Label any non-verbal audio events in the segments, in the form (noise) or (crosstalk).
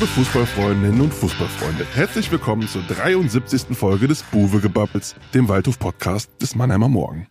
Liebe Fußballfreundinnen und Fußballfreunde, herzlich willkommen zur 73. Folge des Buwe-Gebabbels, dem Waldhof-Podcast des Mannheimer Morgen.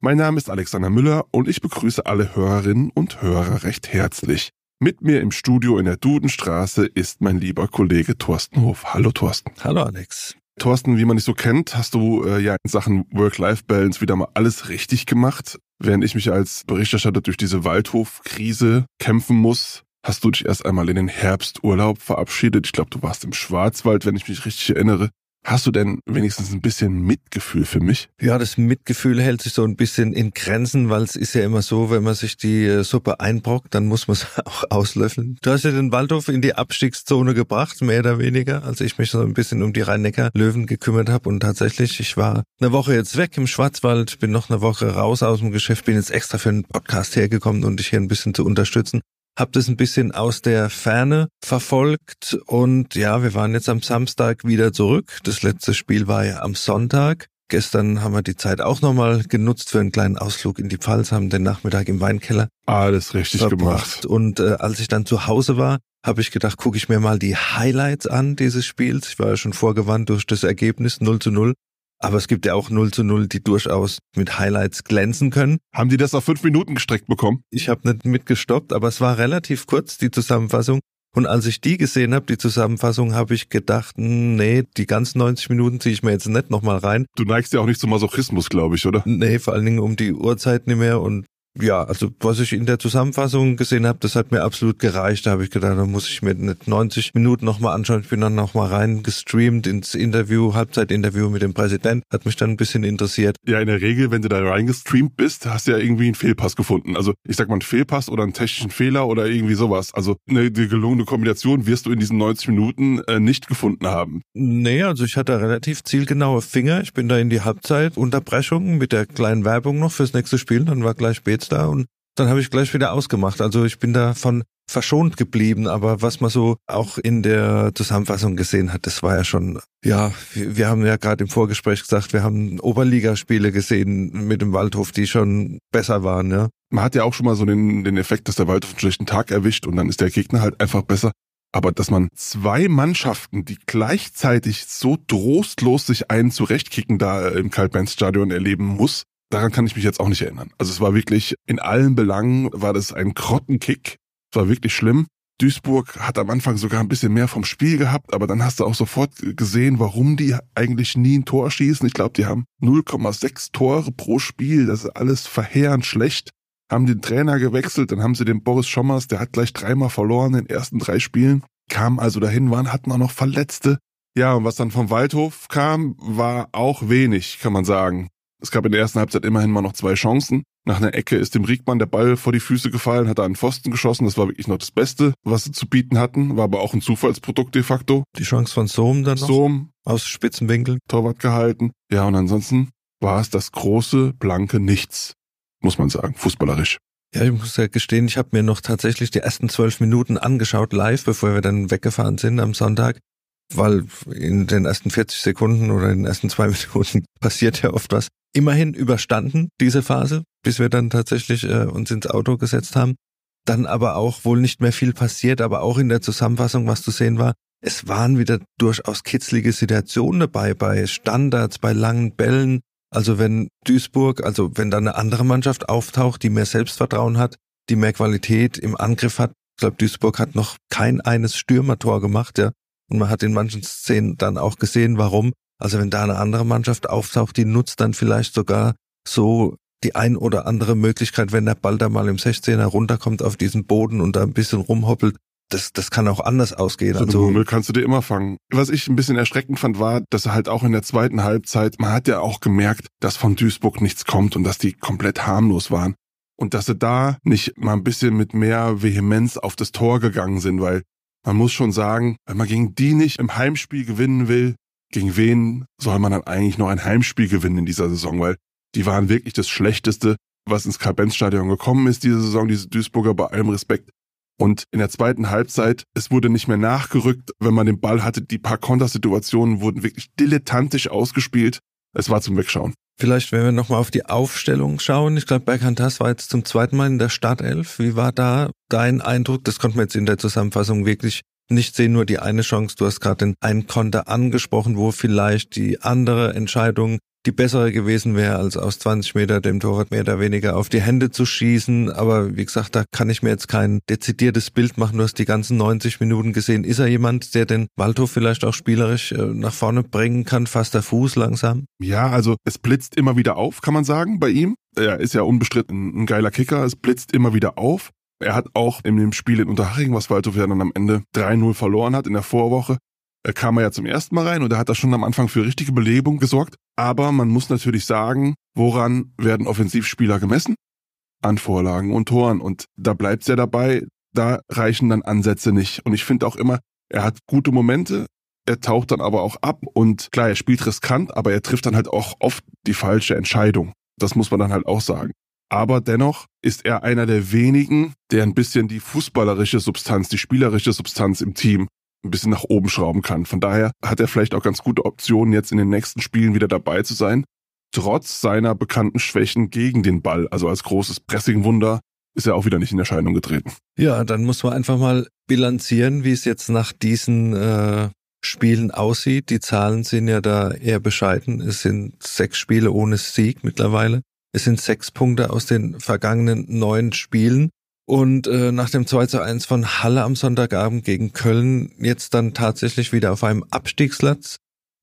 Mein Name ist Alexander Müller und ich begrüße alle Hörerinnen und Hörer recht herzlich. Mit mir im Studio in der Dudenstraße ist mein lieber Kollege Thorsten Hof. Hallo Thorsten. Hallo Alex. Thorsten, wie man dich so kennt, hast du äh, ja in Sachen Work-Life-Balance wieder mal alles richtig gemacht. Während ich mich als Berichterstatter durch diese Waldhof-Krise kämpfen muss, hast du dich erst einmal in den Herbsturlaub verabschiedet. Ich glaube, du warst im Schwarzwald, wenn ich mich richtig erinnere. Hast du denn wenigstens ein bisschen Mitgefühl für mich? Ja, das Mitgefühl hält sich so ein bisschen in Grenzen, weil es ist ja immer so, wenn man sich die äh, Suppe einbrockt, dann muss man es (laughs) auch auslöffeln. Du hast ja den Waldhof in die Abstiegszone gebracht, mehr oder weniger, als ich mich so ein bisschen um die Rhein-Neckar-Löwen gekümmert habe. Und tatsächlich, ich war eine Woche jetzt weg im Schwarzwald, bin noch eine Woche raus aus dem Geschäft, bin jetzt extra für einen Podcast hergekommen, um dich hier ein bisschen zu unterstützen habe das ein bisschen aus der Ferne verfolgt und ja, wir waren jetzt am Samstag wieder zurück. Das letzte Spiel war ja am Sonntag. Gestern haben wir die Zeit auch nochmal genutzt für einen kleinen Ausflug in die Pfalz, haben den Nachmittag im Weinkeller. Alles richtig verbracht. gemacht. Und äh, als ich dann zu Hause war, habe ich gedacht, gucke ich mir mal die Highlights an dieses Spiels. Ich war ja schon vorgewandt durch das Ergebnis 0 zu 0. Aber es gibt ja auch 0 zu 0, die durchaus mit Highlights glänzen können. Haben die das auf fünf Minuten gestreckt bekommen? Ich habe nicht mitgestoppt, aber es war relativ kurz, die Zusammenfassung. Und als ich die gesehen habe, die Zusammenfassung, habe ich gedacht, hm, nee, die ganzen 90 Minuten ziehe ich mir jetzt nicht nochmal rein. Du neigst ja auch nicht zum Masochismus, glaube ich, oder? Nee, vor allen Dingen um die Uhrzeit nicht mehr und ja, also was ich in der Zusammenfassung gesehen habe, das hat mir absolut gereicht. Da habe ich gedacht, da muss ich mir nicht 90 Minuten nochmal anschauen. Ich bin dann nochmal rein gestreamt ins Interview, Halbzeitinterview mit dem Präsident. Hat mich dann ein bisschen interessiert. Ja, in der Regel, wenn du da reingestreamt bist, hast du ja irgendwie einen Fehlpass gefunden. Also ich sag mal einen Fehlpass oder einen technischen Fehler oder irgendwie sowas. Also eine die gelungene Kombination wirst du in diesen 90 Minuten äh, nicht gefunden haben. Nee, also ich hatte relativ zielgenaue Finger. Ich bin da in die Halbzeitunterbrechung mit der kleinen Werbung noch fürs nächste Spiel. Dann war gleich Beets da und dann habe ich gleich wieder ausgemacht. Also ich bin davon verschont geblieben, aber was man so auch in der Zusammenfassung gesehen hat, das war ja schon, ja, wir, wir haben ja gerade im Vorgespräch gesagt, wir haben Oberligaspiele gesehen mit dem Waldhof, die schon besser waren, ja. Man hat ja auch schon mal so den, den Effekt, dass der Waldhof einen schlechten Tag erwischt und dann ist der Gegner halt einfach besser. Aber dass man zwei Mannschaften, die gleichzeitig so trostlos sich einen zurechtkicken da im Karl-Benz-Stadion erleben muss, daran kann ich mich jetzt auch nicht erinnern. Also es war wirklich, in allen Belangen war das ein Krottenkick. Es war wirklich schlimm. Duisburg hat am Anfang sogar ein bisschen mehr vom Spiel gehabt, aber dann hast du auch sofort gesehen, warum die eigentlich nie ein Tor schießen. Ich glaube, die haben 0,6 Tore pro Spiel. Das ist alles verheerend schlecht. Haben den Trainer gewechselt, dann haben sie den Boris Schommers, der hat gleich dreimal verloren in den ersten drei Spielen, kam also dahin, waren, hatten auch noch Verletzte. Ja, und was dann vom Waldhof kam, war auch wenig, kann man sagen. Es gab in der ersten Halbzeit immerhin mal noch zwei Chancen. Nach einer Ecke ist dem Riegmann der Ball vor die Füße gefallen, hat er einen Pfosten geschossen. Das war wirklich noch das Beste, was sie zu bieten hatten. War aber auch ein Zufallsprodukt de facto. Die Chance von Sohm dann noch? Sohm. Aus Spitzenwinkel. Torwart gehalten. Ja, und ansonsten war es das große, blanke Nichts. Muss man sagen, fußballerisch. Ja, ich muss ja gestehen, ich habe mir noch tatsächlich die ersten zwölf Minuten angeschaut, live, bevor wir dann weggefahren sind am Sonntag weil in den ersten 40 Sekunden oder in den ersten zwei (laughs) Minuten passiert ja oft was. Immerhin überstanden diese Phase, bis wir dann tatsächlich äh, uns ins Auto gesetzt haben. Dann aber auch wohl nicht mehr viel passiert, aber auch in der Zusammenfassung, was zu sehen war, es waren wieder durchaus kitzlige Situationen dabei, bei Standards, bei langen Bällen. Also wenn Duisburg, also wenn da eine andere Mannschaft auftaucht, die mehr Selbstvertrauen hat, die mehr Qualität im Angriff hat. Ich glaube, Duisburg hat noch kein eines Stürmertor gemacht, ja. Und man hat in manchen Szenen dann auch gesehen, warum. Also wenn da eine andere Mannschaft auftaucht, die nutzt dann vielleicht sogar so die ein oder andere Möglichkeit, wenn der Ball da mal im 16er runterkommt auf diesen Boden und da ein bisschen rumhoppelt, das, das kann auch anders ausgehen. So also Hummel kannst du dir immer fangen. Was ich ein bisschen erschreckend fand, war, dass er halt auch in der zweiten Halbzeit, man hat ja auch gemerkt, dass von Duisburg nichts kommt und dass die komplett harmlos waren. Und dass sie da nicht mal ein bisschen mit mehr Vehemenz auf das Tor gegangen sind, weil man muss schon sagen, wenn man gegen die nicht im Heimspiel gewinnen will, gegen wen soll man dann eigentlich noch ein Heimspiel gewinnen in dieser Saison? Weil die waren wirklich das Schlechteste, was ins Karl-Benz-Stadion gekommen ist diese Saison, diese Duisburger, bei allem Respekt. Und in der zweiten Halbzeit, es wurde nicht mehr nachgerückt, wenn man den Ball hatte. Die paar Kontersituationen wurden wirklich dilettantisch ausgespielt. Es war zum Wegschauen. Vielleicht, wenn wir nochmal auf die Aufstellung schauen. Ich glaube, Berghantas war jetzt zum zweiten Mal in der Startelf. Wie war da dein Eindruck? Das konnte man jetzt in der Zusammenfassung wirklich nicht sehen nur die eine Chance. Du hast gerade den einen Konter angesprochen, wo vielleicht die andere Entscheidung die bessere gewesen wäre, als aus 20 Meter dem Torwart mehr oder weniger auf die Hände zu schießen. Aber wie gesagt, da kann ich mir jetzt kein dezidiertes Bild machen. Du hast die ganzen 90 Minuten gesehen. Ist er jemand, der den Waldhof vielleicht auch spielerisch äh, nach vorne bringen kann? Fast der Fuß langsam? Ja, also es blitzt immer wieder auf, kann man sagen, bei ihm. Er ist ja unbestritten ein geiler Kicker. Es blitzt immer wieder auf. Er hat auch in dem Spiel in Unterhaching, was Waldhof ja dann am Ende 3-0 verloren hat in der Vorwoche, kam er ja zum ersten Mal rein und er hat da schon am Anfang für richtige Belebung gesorgt. Aber man muss natürlich sagen, woran werden Offensivspieler gemessen? An Vorlagen und Toren. Und da bleibt's ja dabei, da reichen dann Ansätze nicht. Und ich finde auch immer, er hat gute Momente, er taucht dann aber auch ab und klar, er spielt riskant, aber er trifft dann halt auch oft die falsche Entscheidung. Das muss man dann halt auch sagen. Aber dennoch ist er einer der wenigen, der ein bisschen die fußballerische Substanz, die spielerische Substanz im Team ein bisschen nach oben schrauben kann. Von daher hat er vielleicht auch ganz gute Optionen, jetzt in den nächsten Spielen wieder dabei zu sein. Trotz seiner bekannten Schwächen gegen den Ball, also als großes Pressingwunder, ist er auch wieder nicht in Erscheinung getreten. Ja, dann muss man einfach mal bilanzieren, wie es jetzt nach diesen äh, Spielen aussieht. Die Zahlen sind ja da eher bescheiden. Es sind sechs Spiele ohne Sieg mittlerweile. Es sind sechs Punkte aus den vergangenen neun Spielen. Und äh, nach dem 2 zu 1 von Halle am Sonntagabend gegen Köln jetzt dann tatsächlich wieder auf einem Abstiegsplatz.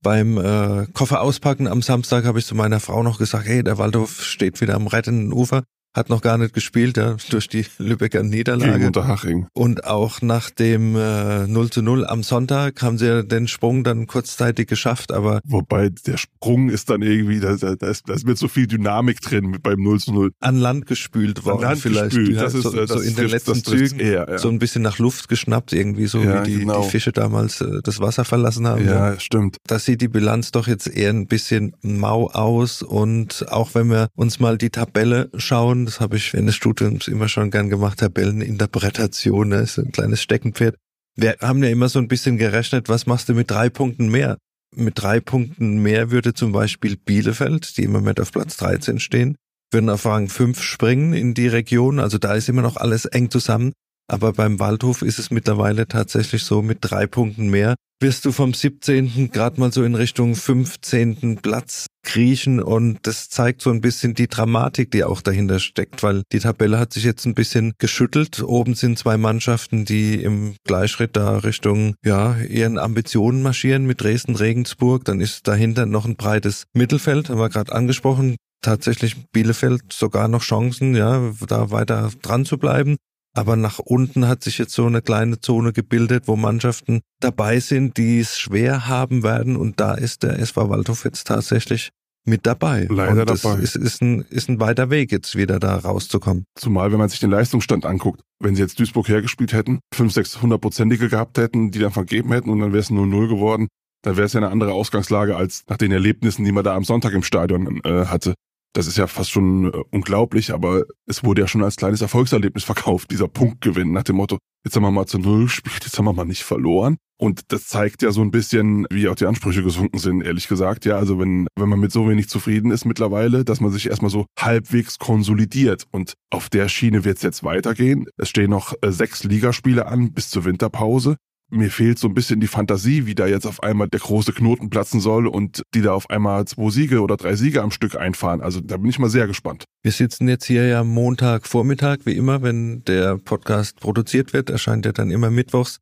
Beim äh, Koffer auspacken am Samstag habe ich zu meiner Frau noch gesagt, hey, der Waldhof steht wieder am rettenden Ufer hat noch gar nicht gespielt, ja, (laughs) durch die Lübecker Niederlage. Gegen Unterhaching. Und auch nach dem äh, 0 zu 0 am Sonntag haben sie den Sprung dann kurzzeitig geschafft, aber. Wobei der Sprung ist dann irgendwie, da, da, da, ist, da ist mit so viel Dynamik drin beim 0 zu 0. An Land gespült worden Land vielleicht. Gespült. Ja, das ist, so, das so in den letzten Zügen eher, ja. so ein bisschen nach Luft geschnappt, irgendwie so Ja, wie die, genau. die Fische damals äh, das Wasser verlassen haben. Ja, stimmt. Da sieht die Bilanz doch jetzt eher ein bisschen mau aus und auch wenn wir uns mal die Tabelle schauen, das habe ich in der Studiums immer schon gern gemacht, Tabelleninterpretation, ne, ist ein kleines Steckenpferd. Wir haben ja immer so ein bisschen gerechnet, was machst du mit drei Punkten mehr? Mit drei Punkten mehr würde zum Beispiel Bielefeld, die im Moment auf Platz 13 stehen, würden auf Rang 5 springen in die Region. Also da ist immer noch alles eng zusammen. Aber beim Waldhof ist es mittlerweile tatsächlich so, mit drei Punkten mehr wirst du vom 17. gerade mal so in Richtung 15. Platz kriechen und das zeigt so ein bisschen die Dramatik, die auch dahinter steckt, weil die Tabelle hat sich jetzt ein bisschen geschüttelt. Oben sind zwei Mannschaften, die im Gleichschritt da Richtung ja ihren Ambitionen marschieren mit Dresden, Regensburg. Dann ist dahinter noch ein breites Mittelfeld, haben wir gerade angesprochen. Tatsächlich Bielefeld sogar noch Chancen, ja, da weiter dran zu bleiben. Aber nach unten hat sich jetzt so eine kleine Zone gebildet, wo Mannschaften dabei sind, die es schwer haben werden. Und da ist der SV Waldhof jetzt tatsächlich mit dabei. Leider und das dabei. Ist, ist, ein, ist ein weiter Weg, jetzt wieder da rauszukommen. Zumal, wenn man sich den Leistungsstand anguckt, wenn sie jetzt Duisburg hergespielt hätten, 5, 6 hundertprozentige gehabt hätten, die dann vergeben hätten und dann wäre es 0-0 geworden, dann wäre es ja eine andere Ausgangslage als nach den Erlebnissen, die man da am Sonntag im Stadion äh, hatte. Das ist ja fast schon äh, unglaublich, aber es wurde ja schon als kleines Erfolgserlebnis verkauft, dieser Punktgewinn nach dem Motto, jetzt haben wir mal zu Null gespielt, jetzt haben wir mal nicht verloren. Und das zeigt ja so ein bisschen, wie auch die Ansprüche gesunken sind, ehrlich gesagt. Ja, also wenn, wenn man mit so wenig zufrieden ist mittlerweile, dass man sich erstmal so halbwegs konsolidiert. Und auf der Schiene wird es jetzt weitergehen. Es stehen noch äh, sechs Ligaspiele an bis zur Winterpause mir fehlt so ein bisschen die Fantasie, wie da jetzt auf einmal der große Knoten platzen soll und die da auf einmal zwei Siege oder drei Siege am Stück einfahren. Also da bin ich mal sehr gespannt. Wir sitzen jetzt hier ja Montagvormittag, wie immer, wenn der Podcast produziert wird, erscheint er dann immer mittwochs.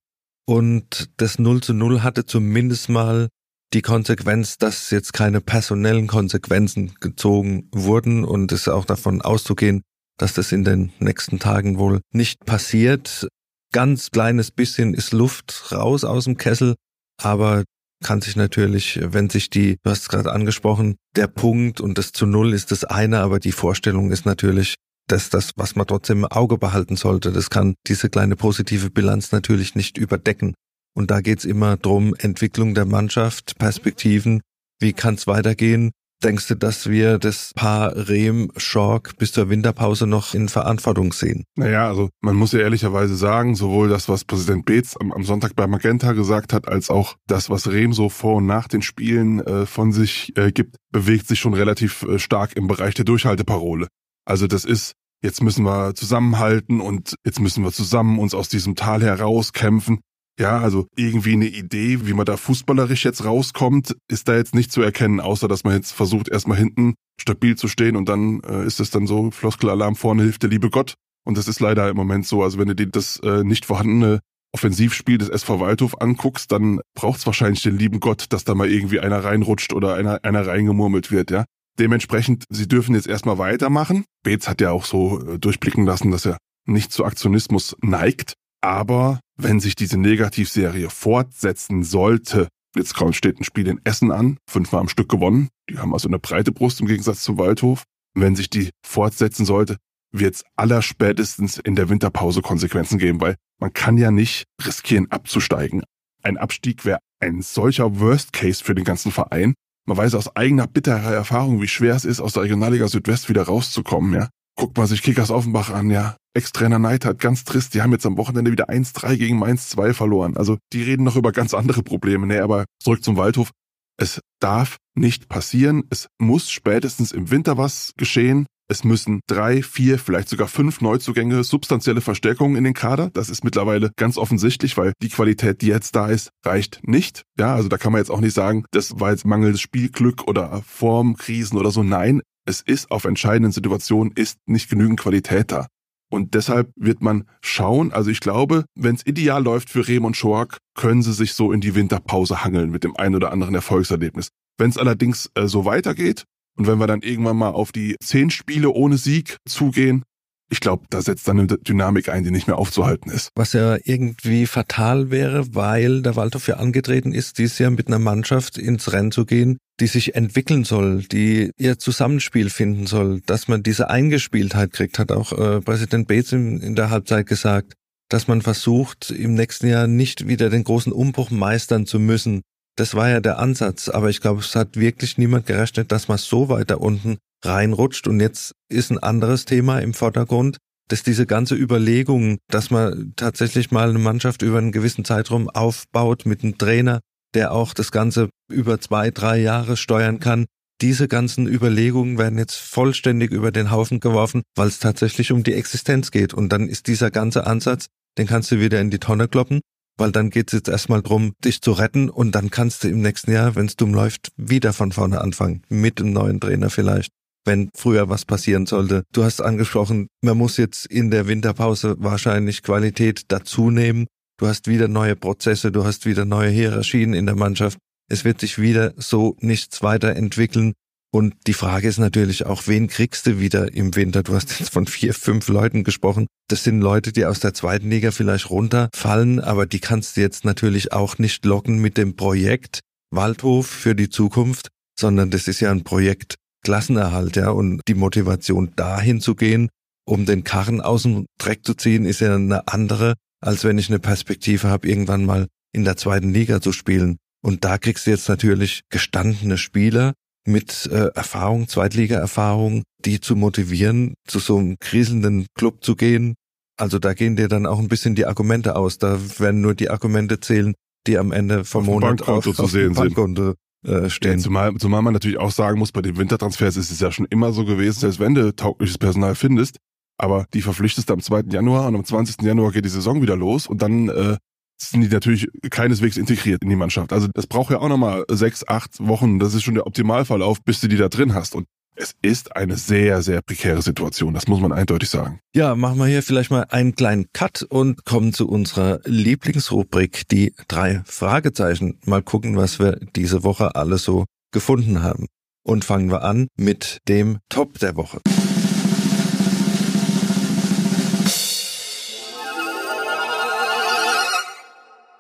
Und das 0 zu 0 hatte zumindest mal die Konsequenz, dass jetzt keine personellen Konsequenzen gezogen wurden und es auch davon auszugehen, dass das in den nächsten Tagen wohl nicht passiert ganz kleines bisschen ist Luft raus aus dem Kessel, aber kann sich natürlich, wenn sich die, du hast es gerade angesprochen, der Punkt und das zu Null ist das eine, aber die Vorstellung ist natürlich, dass das, was man trotzdem im Auge behalten sollte, das kann diese kleine positive Bilanz natürlich nicht überdecken. Und da geht's immer drum, Entwicklung der Mannschaft, Perspektiven, wie kann's weitergehen, Denkst du, dass wir das Paar Rehm Schork bis zur Winterpause noch in Verantwortung sehen? Naja, also man muss ja ehrlicherweise sagen, sowohl das, was Präsident Beetz am, am Sonntag bei Magenta gesagt hat, als auch das, was Rehm so vor und nach den Spielen äh, von sich äh, gibt, bewegt sich schon relativ äh, stark im Bereich der Durchhalteparole. Also das ist, jetzt müssen wir zusammenhalten und jetzt müssen wir zusammen uns aus diesem Tal herauskämpfen. Ja, also irgendwie eine Idee, wie man da fußballerisch jetzt rauskommt, ist da jetzt nicht zu erkennen, außer dass man jetzt versucht, erstmal hinten stabil zu stehen und dann äh, ist es dann so, Floskelalarm vorne hilft der liebe Gott. Und das ist leider im Moment so. Also wenn du dir das äh, nicht vorhandene Offensivspiel des SV Waldhof anguckst, dann braucht's wahrscheinlich den lieben Gott, dass da mal irgendwie einer reinrutscht oder einer, einer reingemurmelt wird, ja. Dementsprechend, sie dürfen jetzt erstmal weitermachen. Beetz hat ja auch so äh, durchblicken lassen, dass er nicht zu Aktionismus neigt. Aber wenn sich diese Negativserie fortsetzen sollte, jetzt steht ein Spiel in Essen an, fünfmal am Stück gewonnen. Die haben also eine breite Brust im Gegensatz zum Waldhof. Wenn sich die fortsetzen sollte, wird es allerspätestens in der Winterpause Konsequenzen geben, weil man kann ja nicht riskieren abzusteigen. Ein Abstieg wäre ein solcher Worst Case für den ganzen Verein. Man weiß aus eigener bitterer Erfahrung, wie schwer es ist, aus der Regionalliga Südwest wieder rauszukommen, ja. Guckt man sich Kickers Offenbach an, ja. Ex-Trainer Neidhardt, ganz trist, die haben jetzt am Wochenende wieder 1-3 gegen Mainz 2 verloren. Also die reden noch über ganz andere Probleme. Nee, aber zurück zum Waldhof. Es darf nicht passieren. Es muss spätestens im Winter was geschehen. Es müssen drei, vier, vielleicht sogar fünf Neuzugänge, substanzielle Verstärkungen in den Kader. Das ist mittlerweile ganz offensichtlich, weil die Qualität, die jetzt da ist, reicht nicht. Ja, also da kann man jetzt auch nicht sagen, das war jetzt mangelndes Spielglück oder Formkrisen oder so. Nein, es ist auf entscheidenden Situationen ist nicht genügend Qualität da. Und deshalb wird man schauen, also ich glaube, wenn es ideal läuft für Rehm und Schoak, können sie sich so in die Winterpause hangeln mit dem einen oder anderen Erfolgserlebnis. Wenn es allerdings äh, so weitergeht, und wenn wir dann irgendwann mal auf die zehn Spiele ohne Sieg zugehen, ich glaube, da setzt dann eine Dynamik ein, die nicht mehr aufzuhalten ist. Was ja irgendwie fatal wäre, weil der Waldhof ja angetreten ist, dieses Jahr mit einer Mannschaft ins Rennen zu gehen, die sich entwickeln soll, die ihr Zusammenspiel finden soll, dass man diese Eingespieltheit kriegt, hat auch äh, Präsident Bates in, in der Halbzeit gesagt, dass man versucht, im nächsten Jahr nicht wieder den großen Umbruch meistern zu müssen, das war ja der Ansatz, aber ich glaube, es hat wirklich niemand gerechnet, dass man so weiter unten reinrutscht. Und jetzt ist ein anderes Thema im Vordergrund, dass diese ganze Überlegung, dass man tatsächlich mal eine Mannschaft über einen gewissen Zeitraum aufbaut mit einem Trainer, der auch das Ganze über zwei, drei Jahre steuern kann, diese ganzen Überlegungen werden jetzt vollständig über den Haufen geworfen, weil es tatsächlich um die Existenz geht. Und dann ist dieser ganze Ansatz, den kannst du wieder in die Tonne kloppen weil dann geht es jetzt erstmal drum, dich zu retten und dann kannst du im nächsten Jahr, wenn es dumm läuft, wieder von vorne anfangen, mit dem neuen Trainer vielleicht, wenn früher was passieren sollte. Du hast angesprochen, man muss jetzt in der Winterpause wahrscheinlich Qualität dazu nehmen. Du hast wieder neue Prozesse, du hast wieder neue Hierarchien in der Mannschaft. Es wird sich wieder so nichts weiterentwickeln. Und die Frage ist natürlich auch, wen kriegst du wieder im Winter? Du hast jetzt von vier, fünf Leuten gesprochen. Das sind Leute, die aus der zweiten Liga vielleicht runterfallen, aber die kannst du jetzt natürlich auch nicht locken mit dem Projekt Waldhof für die Zukunft, sondern das ist ja ein Projekt Klassenerhalt, ja, und die Motivation dahin zu gehen, um den Karren aus dem Dreck zu ziehen, ist ja eine andere, als wenn ich eine Perspektive habe, irgendwann mal in der zweiten Liga zu spielen. Und da kriegst du jetzt natürlich gestandene Spieler, mit äh, Erfahrung, Zweitliga-Erfahrung, die zu motivieren, zu so einem kriselnden Club zu gehen. Also da gehen dir dann auch ein bisschen die Argumente aus. Da werden nur die Argumente zählen, die am Ende vom auf Monat Bankkonto auf, zu auf sehen Bankkonto, äh, stehen. Ja, zumal, zumal man natürlich auch sagen muss, bei den Wintertransfers ist es ja schon immer so gewesen, selbst wenn du taugliches Personal findest, aber die verpflichtest du am 2. Januar und am 20. Januar geht die Saison wieder los und dann äh, sind die natürlich keineswegs integriert in die Mannschaft. Also das braucht ja auch nochmal sechs, acht Wochen. Das ist schon der Optimalverlauf, bis du die da drin hast. Und es ist eine sehr, sehr prekäre Situation. Das muss man eindeutig sagen. Ja, machen wir hier vielleicht mal einen kleinen Cut und kommen zu unserer Lieblingsrubrik, die drei Fragezeichen. Mal gucken, was wir diese Woche alles so gefunden haben. Und fangen wir an mit dem Top der Woche.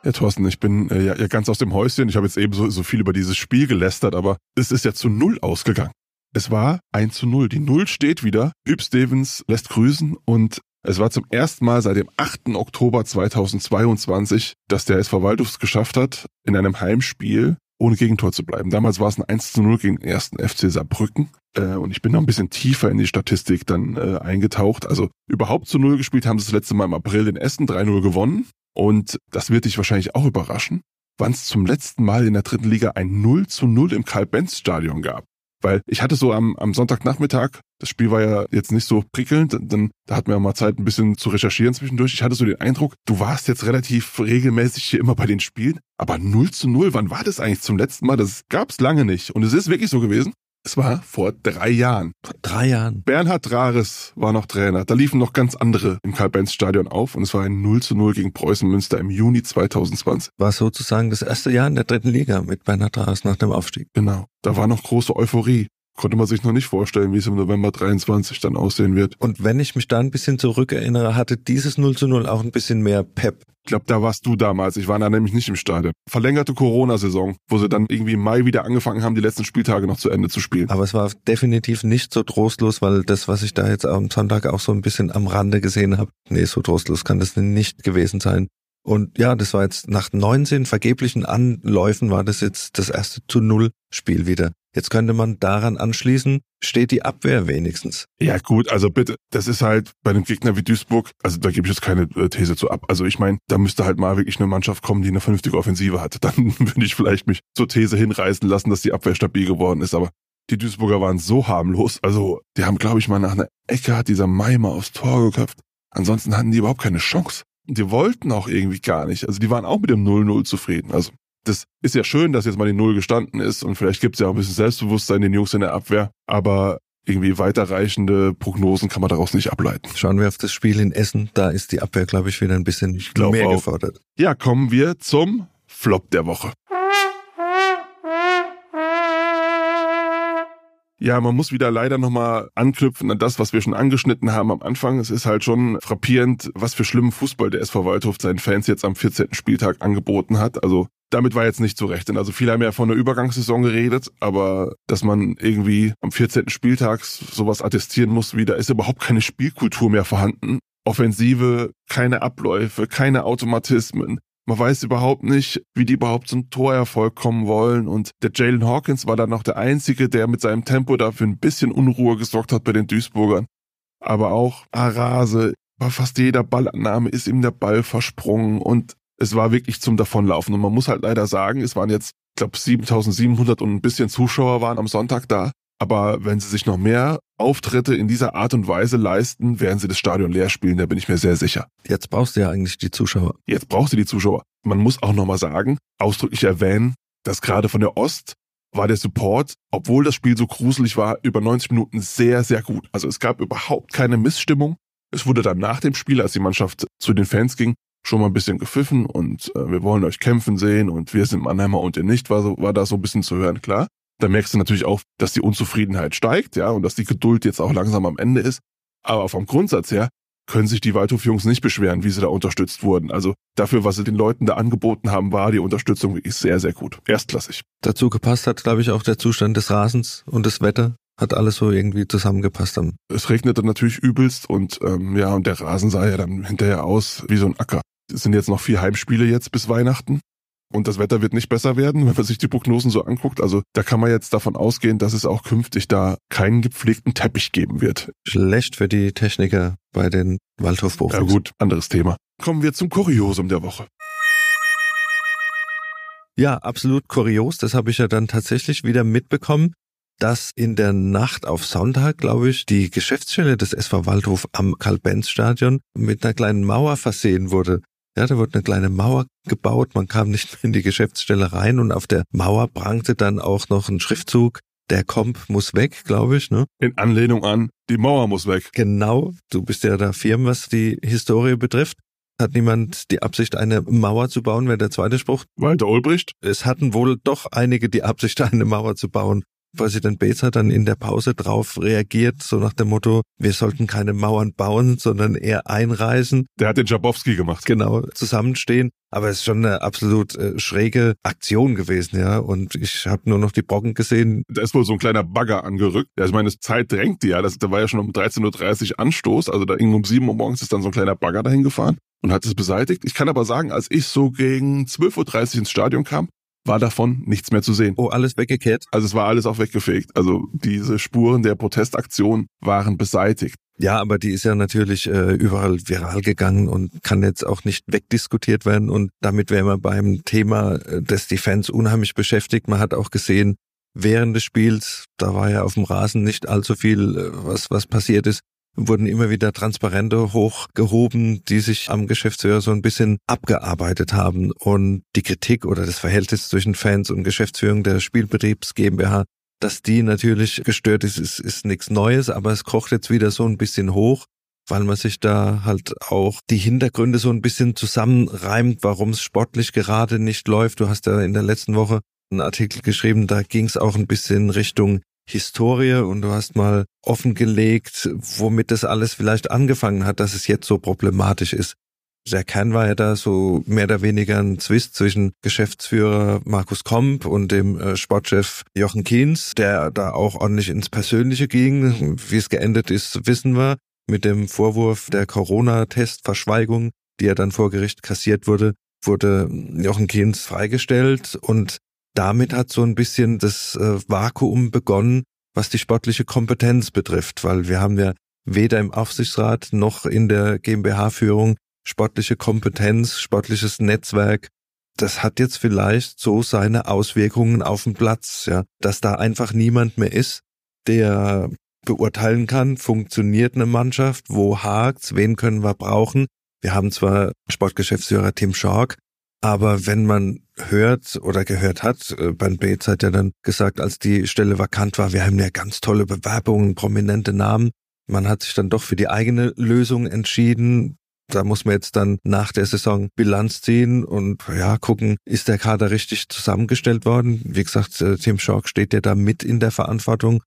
Ja, Thorsten, ich bin äh, ja, ja ganz aus dem Häuschen. Ich habe jetzt eben so, so viel über dieses Spiel gelästert, aber es ist ja zu Null ausgegangen. Es war 1 zu 0. Die Null steht wieder. Hüb Stevens lässt grüßen und es war zum ersten Mal seit dem 8. Oktober 2022, dass der SV Waldhof geschafft hat, in einem Heimspiel ohne Gegentor zu bleiben. Damals war es ein 1 zu 0 gegen den ersten FC Saarbrücken. Äh, und ich bin noch ein bisschen tiefer in die Statistik dann äh, eingetaucht. Also überhaupt zu 0 gespielt haben sie das letzte Mal im April in Essen 3-0 gewonnen. Und das wird dich wahrscheinlich auch überraschen, wann es zum letzten Mal in der dritten Liga ein 0 zu 0 im Karl-Benz-Stadion gab. Weil ich hatte so am, am Sonntagnachmittag, das Spiel war ja jetzt nicht so prickelnd, dann da hatten wir mal Zeit, ein bisschen zu recherchieren zwischendurch. Ich hatte so den Eindruck, du warst jetzt relativ regelmäßig hier immer bei den Spielen, aber 0 zu 0, wann war das eigentlich zum letzten Mal? Das gab's lange nicht. Und es ist wirklich so gewesen. Es war vor drei Jahren. Vor drei Jahren. Bernhard Rares war noch Trainer. Da liefen noch ganz andere im Karl-Benz-Stadion auf und es war ein 0 zu 0 gegen Preußen Münster im Juni 2020. War sozusagen das erste Jahr in der dritten Liga mit Bernhard Rares nach dem Aufstieg. Genau. Da war noch große Euphorie. Konnte man sich noch nicht vorstellen, wie es im November 23 dann aussehen wird. Und wenn ich mich da ein bisschen zurückerinnere, hatte dieses 0 zu 0 auch ein bisschen mehr Pep. Ich glaube, da warst du damals. Ich war da nämlich nicht im Stadion. Verlängerte Corona-Saison, wo sie dann irgendwie im Mai wieder angefangen haben, die letzten Spieltage noch zu Ende zu spielen. Aber es war definitiv nicht so trostlos, weil das, was ich da jetzt am Sonntag auch so ein bisschen am Rande gesehen habe, nee, so trostlos kann das nicht gewesen sein. Und ja, das war jetzt nach 19 vergeblichen Anläufen war das jetzt das erste zu Null Spiel wieder. Jetzt könnte man daran anschließen, steht die Abwehr wenigstens. Ja gut, also bitte, das ist halt bei einem Gegner wie Duisburg, also da gebe ich jetzt keine äh, These zu ab. Also ich meine, da müsste halt mal wirklich eine Mannschaft kommen, die eine vernünftige Offensive hat. (laughs) Dann würde ich vielleicht mich zur These hinreißen lassen, dass die Abwehr stabil geworden ist. Aber die Duisburger waren so harmlos. Also die haben, glaube ich, mal nach einer Ecke hat dieser Meimer aufs Tor geköpft. Ansonsten hatten die überhaupt keine Chance. Die wollten auch irgendwie gar nicht. Also die waren auch mit dem 0-0 zufrieden. Also das ist ja schön, dass jetzt mal die Null gestanden ist und vielleicht gibt es ja auch ein bisschen Selbstbewusstsein den Jungs in der Abwehr, aber irgendwie weiterreichende Prognosen kann man daraus nicht ableiten. Schauen wir auf das Spiel in Essen, da ist die Abwehr, glaube ich, wieder ein bisschen mehr auch. gefordert. Ja, kommen wir zum Flop der Woche. Ja, man muss wieder leider nochmal anknüpfen an das, was wir schon angeschnitten haben am Anfang. Es ist halt schon frappierend, was für schlimmen Fußball der SV Waldhof seinen Fans jetzt am 14. Spieltag angeboten hat. Also damit war jetzt nicht zu rechnen. Also viele haben ja von einer Übergangssaison geredet, aber dass man irgendwie am 14. Spieltag sowas attestieren muss, wie da ist überhaupt keine Spielkultur mehr vorhanden. Offensive, keine Abläufe, keine Automatismen. Man weiß überhaupt nicht, wie die überhaupt zum Torerfolg kommen wollen. Und der Jalen Hawkins war dann noch der Einzige, der mit seinem Tempo dafür ein bisschen Unruhe gesorgt hat bei den Duisburgern. Aber auch Arase, bei fast jeder Ballannahme ist ihm der Ball versprungen und es war wirklich zum Davonlaufen. Und man muss halt leider sagen, es waren jetzt, ich glaube, 7700 und ein bisschen Zuschauer waren am Sonntag da. Aber wenn sie sich noch mehr Auftritte in dieser Art und Weise leisten, werden sie das Stadion leer spielen, da bin ich mir sehr sicher. Jetzt brauchst du ja eigentlich die Zuschauer. Jetzt brauchst du die Zuschauer. Man muss auch nochmal sagen, ausdrücklich erwähnen, dass gerade von der Ost war der Support, obwohl das Spiel so gruselig war, über 90 Minuten sehr, sehr gut. Also es gab überhaupt keine Missstimmung. Es wurde dann nach dem Spiel, als die Mannschaft zu den Fans ging, schon mal ein bisschen gepfiffen und äh, wir wollen euch kämpfen sehen und wir sind Mannheimer und ihr nicht, war, so, war da so ein bisschen zu hören, klar. Da merkst du natürlich auch, dass die Unzufriedenheit steigt, ja, und dass die Geduld jetzt auch langsam am Ende ist. Aber vom Grundsatz her können sich die Waldhof-Jungs nicht beschweren, wie sie da unterstützt wurden. Also dafür, was sie den Leuten da angeboten haben, war die Unterstützung wirklich sehr, sehr gut. Erstklassig. Dazu gepasst hat, glaube ich, auch der Zustand des Rasens und das Wetter. Hat alles so irgendwie zusammengepasst. Es regnete natürlich übelst und ähm, ja, und der Rasen sah ja dann hinterher aus wie so ein Acker. Es sind jetzt noch vier Heimspiele jetzt bis Weihnachten. Und das Wetter wird nicht besser werden, wenn man sich die Prognosen so anguckt. Also da kann man jetzt davon ausgehen, dass es auch künftig da keinen gepflegten Teppich geben wird. Schlecht für die Techniker bei den waldhof -Profis. Ja gut, anderes Thema. Kommen wir zum Kuriosum der Woche. Ja, absolut kurios. Das habe ich ja dann tatsächlich wieder mitbekommen, dass in der Nacht auf Sonntag, glaube ich, die Geschäftsstelle des SV Waldhof am Karl-Benz-Stadion mit einer kleinen Mauer versehen wurde. Ja, da wurde eine kleine Mauer gebaut, man kam nicht mehr in die Geschäftsstelle rein und auf der Mauer prangte dann auch noch ein Schriftzug, der Komp muss weg, glaube ich, ne? In Anlehnung an, die Mauer muss weg. Genau, du bist ja da firm, was die Historie betrifft. Hat niemand die Absicht, eine Mauer zu bauen, wäre der zweite Spruch. Walter Ulbricht? Es hatten wohl doch einige die Absicht, eine Mauer zu bauen. Präsident Bates hat dann in der Pause drauf reagiert, so nach dem Motto, wir sollten keine Mauern bauen, sondern eher einreisen. Der hat den Jabowski gemacht. Genau, zusammenstehen. Aber es ist schon eine absolut äh, schräge Aktion gewesen, ja. Und ich habe nur noch die Brocken gesehen. Da ist wohl so ein kleiner Bagger angerückt. Ja, ich meine, Zeit drängt ja. Das, da war ja schon um 13.30 Uhr Anstoß. Also da irgendwie um 7 Uhr morgens ist dann so ein kleiner Bagger dahin gefahren und hat es beseitigt. Ich kann aber sagen, als ich so gegen 12.30 Uhr ins Stadion kam, war davon nichts mehr zu sehen. Oh, alles weggekehrt? Also es war alles auch weggefegt. Also diese Spuren der Protestaktion waren beseitigt. Ja, aber die ist ja natürlich äh, überall viral gegangen und kann jetzt auch nicht wegdiskutiert werden. Und damit wären wir beim Thema, äh, das die Fans unheimlich beschäftigt. Man hat auch gesehen, während des Spiels, da war ja auf dem Rasen nicht allzu viel, äh, was, was passiert ist, wurden immer wieder Transparente hochgehoben, die sich am Geschäftsführer so ein bisschen abgearbeitet haben. Und die Kritik oder das Verhältnis zwischen Fans und Geschäftsführung der Spielbetriebs GmbH, dass die natürlich gestört ist, ist, ist nichts Neues, aber es kocht jetzt wieder so ein bisschen hoch weil man sich da halt auch die Hintergründe so ein bisschen zusammenreimt, warum es sportlich gerade nicht läuft. Du hast ja in der letzten Woche einen Artikel geschrieben, da ging es auch ein bisschen Richtung Historie und du hast mal offengelegt, womit das alles vielleicht angefangen hat, dass es jetzt so problematisch ist. Der Kern war ja da so mehr oder weniger ein Zwist zwischen Geschäftsführer Markus Komp und dem äh, Sportchef Jochen Kienz, der da auch ordentlich ins Persönliche ging. Wie es geendet ist, wissen wir mit dem Vorwurf der Corona-Testverschweigung, die ja dann vor Gericht kassiert wurde, wurde Jochen Kehns freigestellt und damit hat so ein bisschen das äh, Vakuum begonnen, was die sportliche Kompetenz betrifft, weil wir haben ja weder im Aufsichtsrat noch in der GmbH-Führung sportliche Kompetenz, sportliches Netzwerk. Das hat jetzt vielleicht so seine Auswirkungen auf den Platz, ja, dass da einfach niemand mehr ist, der beurteilen kann, funktioniert eine Mannschaft, wo hakt's, wen können wir brauchen. Wir haben zwar Sportgeschäftsführer Tim Schork, aber wenn man hört oder gehört hat, äh, Ben Bates hat ja dann gesagt, als die Stelle vakant war, wir haben ja ganz tolle Bewerbungen, prominente Namen. Man hat sich dann doch für die eigene Lösung entschieden. Da muss man jetzt dann nach der Saison Bilanz ziehen und ja, gucken, ist der Kader richtig zusammengestellt worden? Wie gesagt, äh, Tim Schork steht ja da mit in der Verantwortung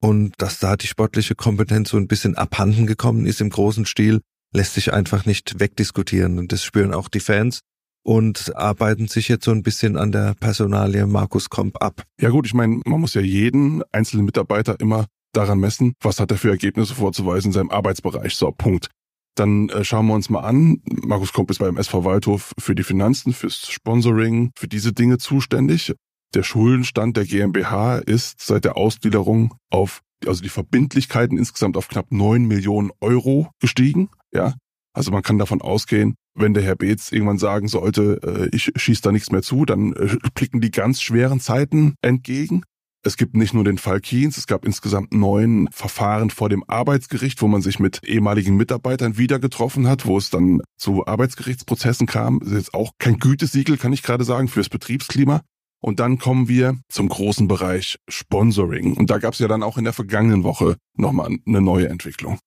und dass da die sportliche Kompetenz so ein bisschen abhanden gekommen ist im großen Stil, lässt sich einfach nicht wegdiskutieren. Und das spüren auch die Fans und arbeiten sich jetzt so ein bisschen an der Personalie Markus Komp ab. Ja gut, ich meine, man muss ja jeden einzelnen Mitarbeiter immer daran messen, was hat er für Ergebnisse vorzuweisen in seinem Arbeitsbereich. So, Punkt. Dann äh, schauen wir uns mal an. Markus Komp ist beim SV Waldhof für die Finanzen, fürs Sponsoring, für diese Dinge zuständig. Der Schuldenstand der GmbH ist seit der Ausgliederung auf, also die Verbindlichkeiten insgesamt auf knapp neun Millionen Euro gestiegen. Ja, also man kann davon ausgehen, wenn der Herr Beetz irgendwann sagen sollte, äh, ich schieße da nichts mehr zu, dann äh, blicken die ganz schweren Zeiten entgegen. Es gibt nicht nur den Fall Kiens, es gab insgesamt neun Verfahren vor dem Arbeitsgericht, wo man sich mit ehemaligen Mitarbeitern wieder getroffen hat, wo es dann zu Arbeitsgerichtsprozessen kam. Das ist jetzt auch kein Gütesiegel, kann ich gerade sagen, fürs Betriebsklima. Und dann kommen wir zum großen Bereich Sponsoring. Und da gab es ja dann auch in der vergangenen Woche nochmal eine neue Entwicklung.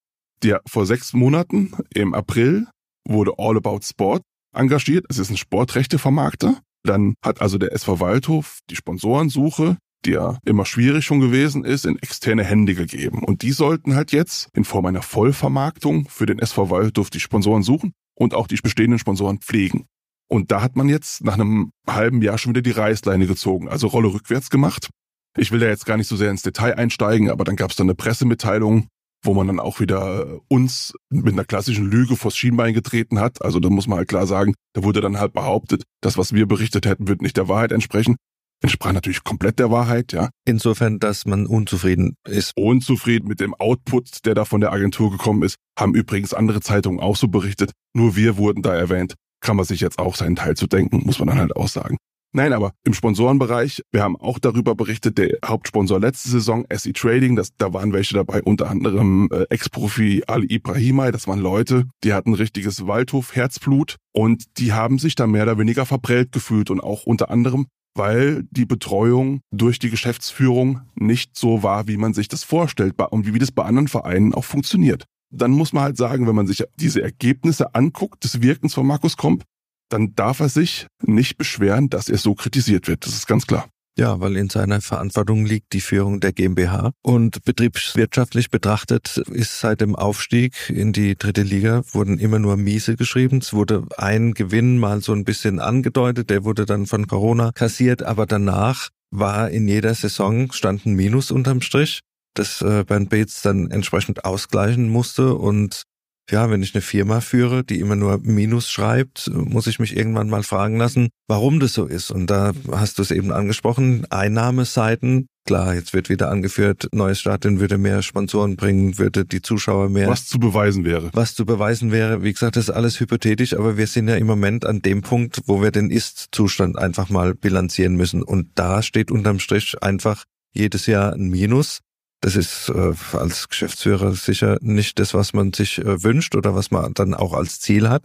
Der vor sechs Monaten im April wurde All About Sport engagiert. Es ist ein Sportrechtevermarkter. Dann hat also der SV Waldhof die Sponsorensuche, die ja immer schwierig schon gewesen ist, in externe Hände gegeben. Und die sollten halt jetzt in Form einer Vollvermarktung für den SV Waldhof die Sponsoren suchen und auch die bestehenden Sponsoren pflegen. Und da hat man jetzt nach einem halben Jahr schon wieder die Reißleine gezogen, also Rolle rückwärts gemacht. Ich will da jetzt gar nicht so sehr ins Detail einsteigen, aber dann gab es dann eine Pressemitteilung, wo man dann auch wieder uns mit einer klassischen Lüge vors Schienbein getreten hat. Also da muss man halt klar sagen, da wurde dann halt behauptet, das, was wir berichtet hätten, wird nicht der Wahrheit entsprechen. Entsprach natürlich komplett der Wahrheit, ja. Insofern, dass man unzufrieden ist. Unzufrieden mit dem Output, der da von der Agentur gekommen ist, haben übrigens andere Zeitungen auch so berichtet. Nur wir wurden da erwähnt kann man sich jetzt auch seinen Teil zu denken, muss man dann halt auch sagen. Nein, aber im Sponsorenbereich, wir haben auch darüber berichtet, der Hauptsponsor letzte Saison, SE Trading, das, da waren welche dabei, unter anderem äh, Ex-Profi Ali Ibrahimai, das waren Leute, die hatten richtiges Waldhof-Herzblut und die haben sich da mehr oder weniger verprellt gefühlt und auch unter anderem, weil die Betreuung durch die Geschäftsführung nicht so war, wie man sich das vorstellt und wie das bei anderen Vereinen auch funktioniert. Dann muss man halt sagen, wenn man sich diese Ergebnisse anguckt des Wirkens von Markus Komp, dann darf er sich nicht beschweren, dass er so kritisiert wird. Das ist ganz klar. Ja, weil in seiner Verantwortung liegt die Führung der GmbH. Und betriebswirtschaftlich betrachtet ist seit dem Aufstieg in die dritte Liga wurden immer nur Miese geschrieben. Es wurde ein Gewinn mal so ein bisschen angedeutet, der wurde dann von Corona kassiert, aber danach war in jeder Saison stand ein Minus unterm Strich das äh, Bernd Bates dann entsprechend ausgleichen musste. Und ja, wenn ich eine Firma führe, die immer nur Minus schreibt, muss ich mich irgendwann mal fragen lassen, warum das so ist. Und da hast du es eben angesprochen, Einnahmeseiten. Klar, jetzt wird wieder angeführt, neues Stadion würde mehr Sponsoren bringen, würde die Zuschauer mehr. Was zu beweisen wäre. Was zu beweisen wäre. Wie gesagt, das ist alles hypothetisch, aber wir sind ja im Moment an dem Punkt, wo wir den Ist-Zustand einfach mal bilanzieren müssen. Und da steht unterm Strich einfach jedes Jahr ein Minus. Das ist äh, als Geschäftsführer sicher nicht das, was man sich äh, wünscht oder was man dann auch als Ziel hat.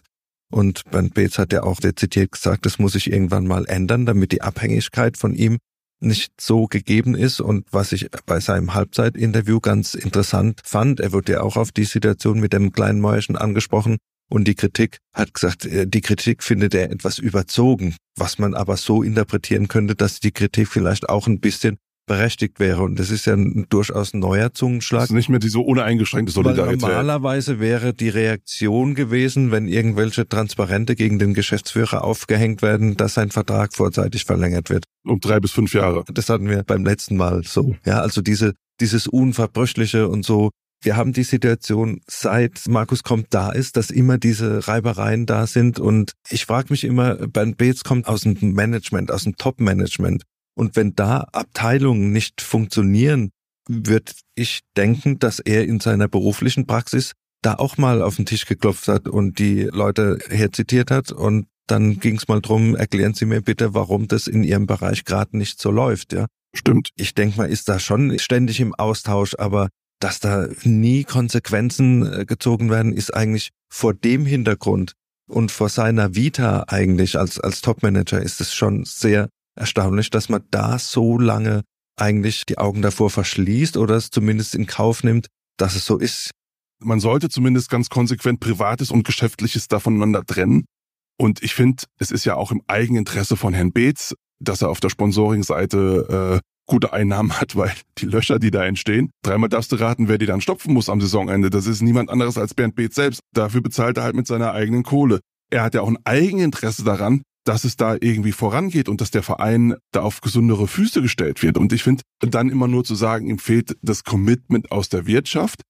Und Bernd Beetz hat ja auch dezidiert gesagt, das muss sich irgendwann mal ändern, damit die Abhängigkeit von ihm nicht so gegeben ist. Und was ich bei seinem Halbzeitinterview ganz interessant fand, er wurde ja auch auf die Situation mit dem kleinen Mäuerchen angesprochen. Und die Kritik hat gesagt, äh, die Kritik findet er etwas überzogen, was man aber so interpretieren könnte, dass die Kritik vielleicht auch ein bisschen berechtigt wäre. Und das ist ja ein durchaus neuer Zungenschlag. Das ist nicht mehr diese uneingeschränkte Solidarität. Weil normalerweise wäre die Reaktion gewesen, wenn irgendwelche Transparente gegen den Geschäftsführer aufgehängt werden, dass sein Vertrag vorzeitig verlängert wird. Um drei bis fünf Jahre. Das hatten wir beim letzten Mal so. Ja, also diese, dieses Unverbrüchliche und so. Wir haben die Situation, seit Markus kommt da ist, dass immer diese Reibereien da sind. Und ich frage mich immer, Bernd Beetz kommt aus dem Management, aus dem Top-Management. Und wenn da Abteilungen nicht funktionieren, würde ich denken, dass er in seiner beruflichen Praxis da auch mal auf den Tisch geklopft hat und die Leute herzitiert hat und dann ging es mal drum, erklären Sie mir bitte, warum das in Ihrem Bereich gerade nicht so läuft, ja. Stimmt. Ich denke mal, ist da schon ständig im Austausch, aber dass da nie Konsequenzen äh, gezogen werden, ist eigentlich vor dem Hintergrund und vor seiner Vita eigentlich als, als Topmanager ist es schon sehr erstaunlich, dass man da so lange eigentlich die Augen davor verschließt oder es zumindest in Kauf nimmt, dass es so ist. Man sollte zumindest ganz konsequent Privates und Geschäftliches voneinander trennen. Und ich finde, es ist ja auch im Eigeninteresse von Herrn Beetz, dass er auf der Sponsoring-Seite äh, gute Einnahmen hat, weil die Löcher, die da entstehen, dreimal darfst du raten, wer die dann stopfen muss am Saisonende. Das ist niemand anderes als Bernd Beetz selbst. Dafür bezahlt er halt mit seiner eigenen Kohle. Er hat ja auch ein Eigeninteresse daran, dass es da irgendwie vorangeht und dass der Verein da auf gesundere Füße gestellt wird. Und ich finde, dann immer nur zu sagen, ihm fehlt das Commitment aus der Wirtschaft,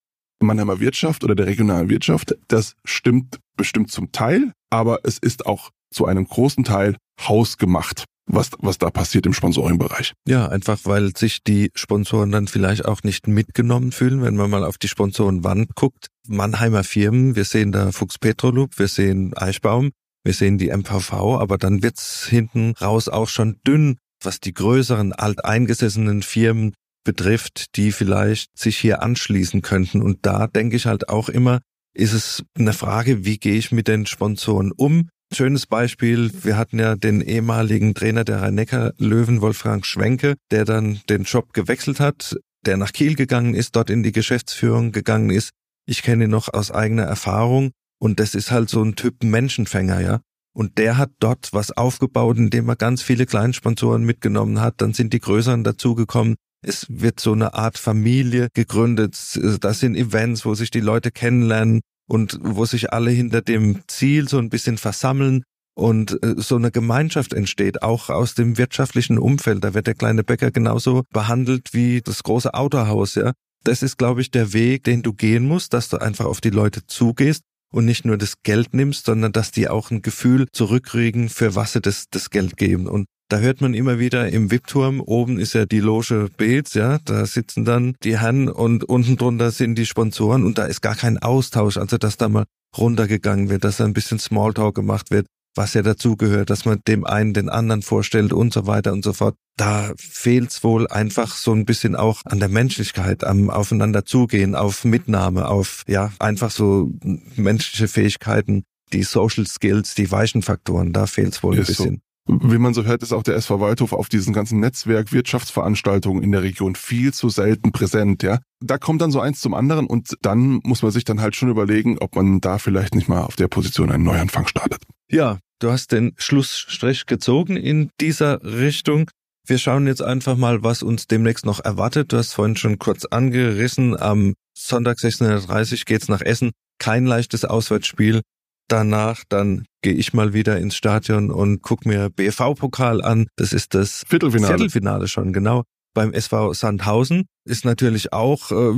Mannheimer Wirtschaft oder der regionalen Wirtschaft, das stimmt bestimmt zum Teil, aber es ist auch zu einem großen Teil hausgemacht was, was da passiert im Sponsoringbereich. Ja, einfach weil sich die Sponsoren dann vielleicht auch nicht mitgenommen fühlen, wenn man mal auf die Sponsorenwand guckt. Mannheimer Firmen, wir sehen da Fuchs Petrolub, wir sehen Eichbaum, wir sehen die MVV, aber dann wird's hinten raus auch schon dünn, was die größeren alteingesessenen Firmen betrifft, die vielleicht sich hier anschließen könnten. Und da denke ich halt auch immer, ist es eine Frage, wie gehe ich mit den Sponsoren um? Schönes Beispiel, wir hatten ja den ehemaligen Trainer der Rhein-Neckar-Löwen, Wolfgang Schwenke, der dann den Job gewechselt hat, der nach Kiel gegangen ist, dort in die Geschäftsführung gegangen ist. Ich kenne ihn noch aus eigener Erfahrung und das ist halt so ein Typ Menschenfänger, ja. Und der hat dort was aufgebaut, indem er ganz viele Kleinsponsoren mitgenommen hat. Dann sind die größeren dazugekommen. Es wird so eine Art Familie gegründet. Das sind Events, wo sich die Leute kennenlernen und wo sich alle hinter dem Ziel so ein bisschen versammeln und äh, so eine Gemeinschaft entsteht, auch aus dem wirtschaftlichen Umfeld. Da wird der kleine Bäcker genauso behandelt wie das große Autohaus, ja. Das ist, glaube ich, der Weg, den du gehen musst, dass du einfach auf die Leute zugehst und nicht nur das Geld nimmst, sondern dass die auch ein Gefühl zurückkriegen, für was sie das, das Geld geben. Und da hört man immer wieder im VIP-Turm, oben ist ja die Loge Beetz, ja, da sitzen dann die Herren und unten drunter sind die Sponsoren und da ist gar kein Austausch, also dass da mal runtergegangen wird, dass da ein bisschen Smalltalk gemacht wird, was ja dazugehört, dass man dem einen den anderen vorstellt und so weiter und so fort. Da fehlt's wohl einfach so ein bisschen auch an der Menschlichkeit, am Aufeinander zugehen, auf Mitnahme, auf ja einfach so menschliche Fähigkeiten, die Social Skills, die weichen Faktoren. Da fehlt's wohl ein bisschen. So. Wie man so hört, ist auch der SV Waldhof auf diesen ganzen Netzwerk Wirtschaftsveranstaltungen in der Region viel zu selten präsent, ja. Da kommt dann so eins zum anderen und dann muss man sich dann halt schon überlegen, ob man da vielleicht nicht mal auf der Position einen Neuanfang startet. Ja, du hast den Schlussstrich gezogen in dieser Richtung. Wir schauen jetzt einfach mal, was uns demnächst noch erwartet. Du hast vorhin schon kurz angerissen. Am Sonntag 16.30 geht's nach Essen. Kein leichtes Auswärtsspiel. Danach dann gehe ich mal wieder ins Stadion und guck mir BV-Pokal an. Das ist das Viertelfinale. Viertelfinale schon, genau beim SV Sandhausen ist natürlich auch äh,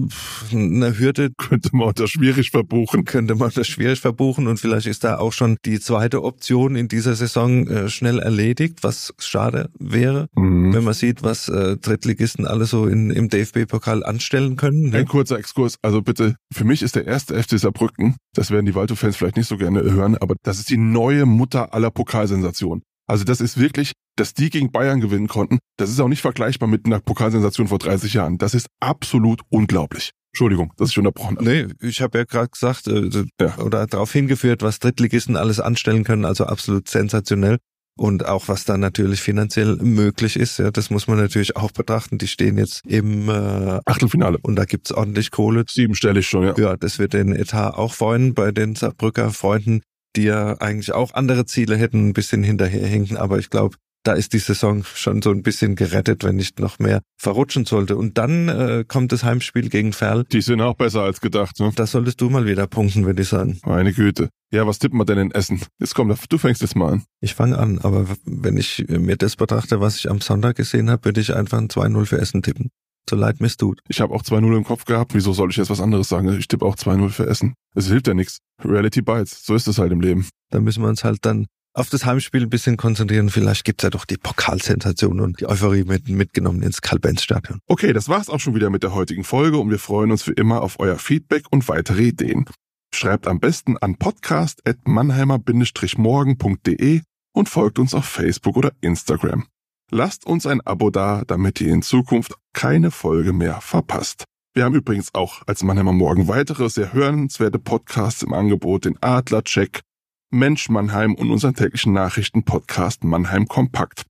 eine Hürde. Könnte man unter schwierig verbuchen. Könnte man das schwierig verbuchen und vielleicht ist da auch schon die zweite Option in dieser Saison äh, schnell erledigt, was schade wäre, mhm. wenn man sieht, was äh, Drittligisten alle so in, im DFB-Pokal anstellen können. Ne? Ein kurzer Exkurs, also bitte, für mich ist der erste FC Saarbrücken, das werden die Waldhof-Fans vielleicht nicht so gerne hören, aber das ist die neue Mutter aller Pokalsensationen. Also das ist wirklich, dass die gegen Bayern gewinnen konnten, das ist auch nicht vergleichbar mit einer Pokalsensation vor 30 Jahren. Das ist absolut unglaublich. Entschuldigung, dass ich unterbrochen habe. Nee, ich habe ja gerade gesagt äh, Ja. oder darauf hingeführt, was Drittligisten alles anstellen können, also absolut sensationell. Und auch was da natürlich finanziell möglich ist, ja, das muss man natürlich auch betrachten. Die stehen jetzt im äh, Achtelfinale. und da gibt's ordentlich Kohle. Siebenstellig schon, ja. Ja, das wird den Etat auch freuen bei den Saarbrücker Freunden, die ja eigentlich auch andere Ziele hätten, ein bisschen hinterherhinken. Aber ich glaube, da ist die Saison schon so ein bisschen gerettet, wenn nicht noch mehr verrutschen sollte. Und dann äh, kommt das Heimspiel gegen Ferl. Die sind auch besser als gedacht, ne? Da solltest du mal wieder punkten, würde ich sagen. Meine Güte. Ja, was tippen wir denn in Essen? Jetzt komm, du fängst jetzt mal an. Ich fange an, aber wenn ich mir das betrachte, was ich am Sonntag gesehen habe, würde ich einfach ein 2-0 für Essen tippen. So leid mir's tut. Ich habe auch 2-0 im Kopf gehabt. Wieso soll ich jetzt was anderes sagen? Ich tippe auch 2-0 für Essen. Es hilft ja nichts. Reality bites. So ist es halt im Leben. Da müssen wir uns halt dann auf das Heimspiel ein bisschen konzentrieren. Vielleicht gibt's ja doch die Pokalsensation und die Euphorie mit, mitgenommen ins Karl-Benz-Stadion. Okay, das war's auch schon wieder mit der heutigen Folge und wir freuen uns wie immer auf euer Feedback und weitere Ideen. Schreibt am besten an podcast.mannheimer-morgen.de und folgt uns auf Facebook oder Instagram. Lasst uns ein Abo da, damit ihr in Zukunft keine Folge mehr verpasst. Wir haben übrigens auch als Mannheimer Morgen weitere sehr hörenswerte Podcasts im Angebot, den Adler-Check, Mensch Mannheim und unseren täglichen Nachrichten-Podcast Mannheim Kompakt.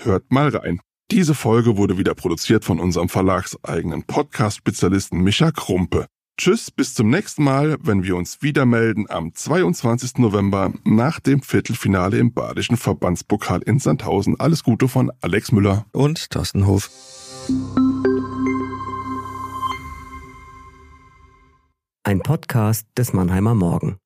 Hört mal rein. Diese Folge wurde wieder produziert von unserem verlagseigenen Podcast-Spezialisten Micha Krumpe. Tschüss, bis zum nächsten Mal, wenn wir uns wieder melden am 22. November nach dem Viertelfinale im Badischen Verbandspokal in Sandhausen. Alles Gute von Alex Müller. Und Thorsten Hof. Ein Podcast des Mannheimer Morgen.